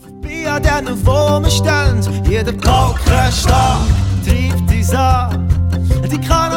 Vorbei an diesen Formenständen, jeder Polkenschlag treibt uns an. Die Karawane die voran